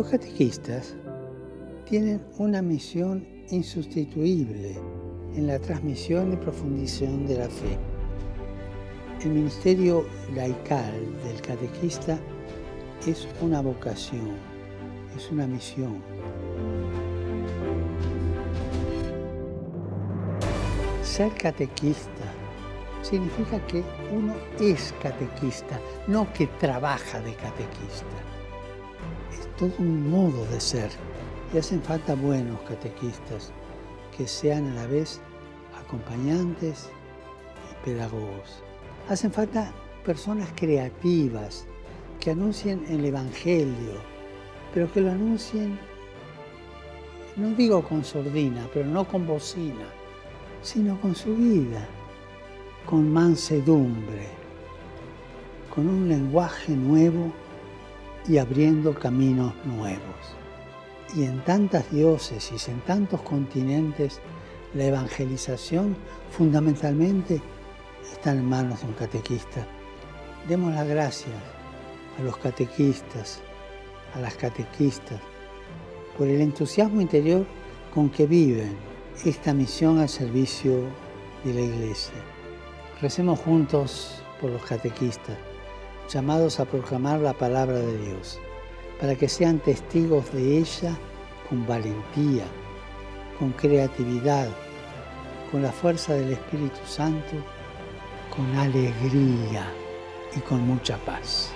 Los catequistas tienen una misión insustituible en la transmisión y profundización de la fe. El ministerio laical del catequista es una vocación, es una misión. Ser catequista significa que uno es catequista, no que trabaja de catequista. Es todo un modo de ser y hacen falta buenos catequistas que sean a la vez acompañantes y pedagogos. Hacen falta personas creativas que anuncien el Evangelio, pero que lo anuncien, no digo con sordina, pero no con bocina, sino con su vida, con mansedumbre, con un lenguaje nuevo y abriendo caminos nuevos. Y en tantas diócesis, en tantos continentes, la evangelización fundamentalmente está en manos de un catequista. Demos las gracias a los catequistas, a las catequistas, por el entusiasmo interior con que viven esta misión al servicio de la Iglesia. Recemos juntos por los catequistas, llamados a proclamar la palabra de Dios para que sean testigos de ella con valentía, con creatividad, con la fuerza del Espíritu Santo, con alegría y con mucha paz.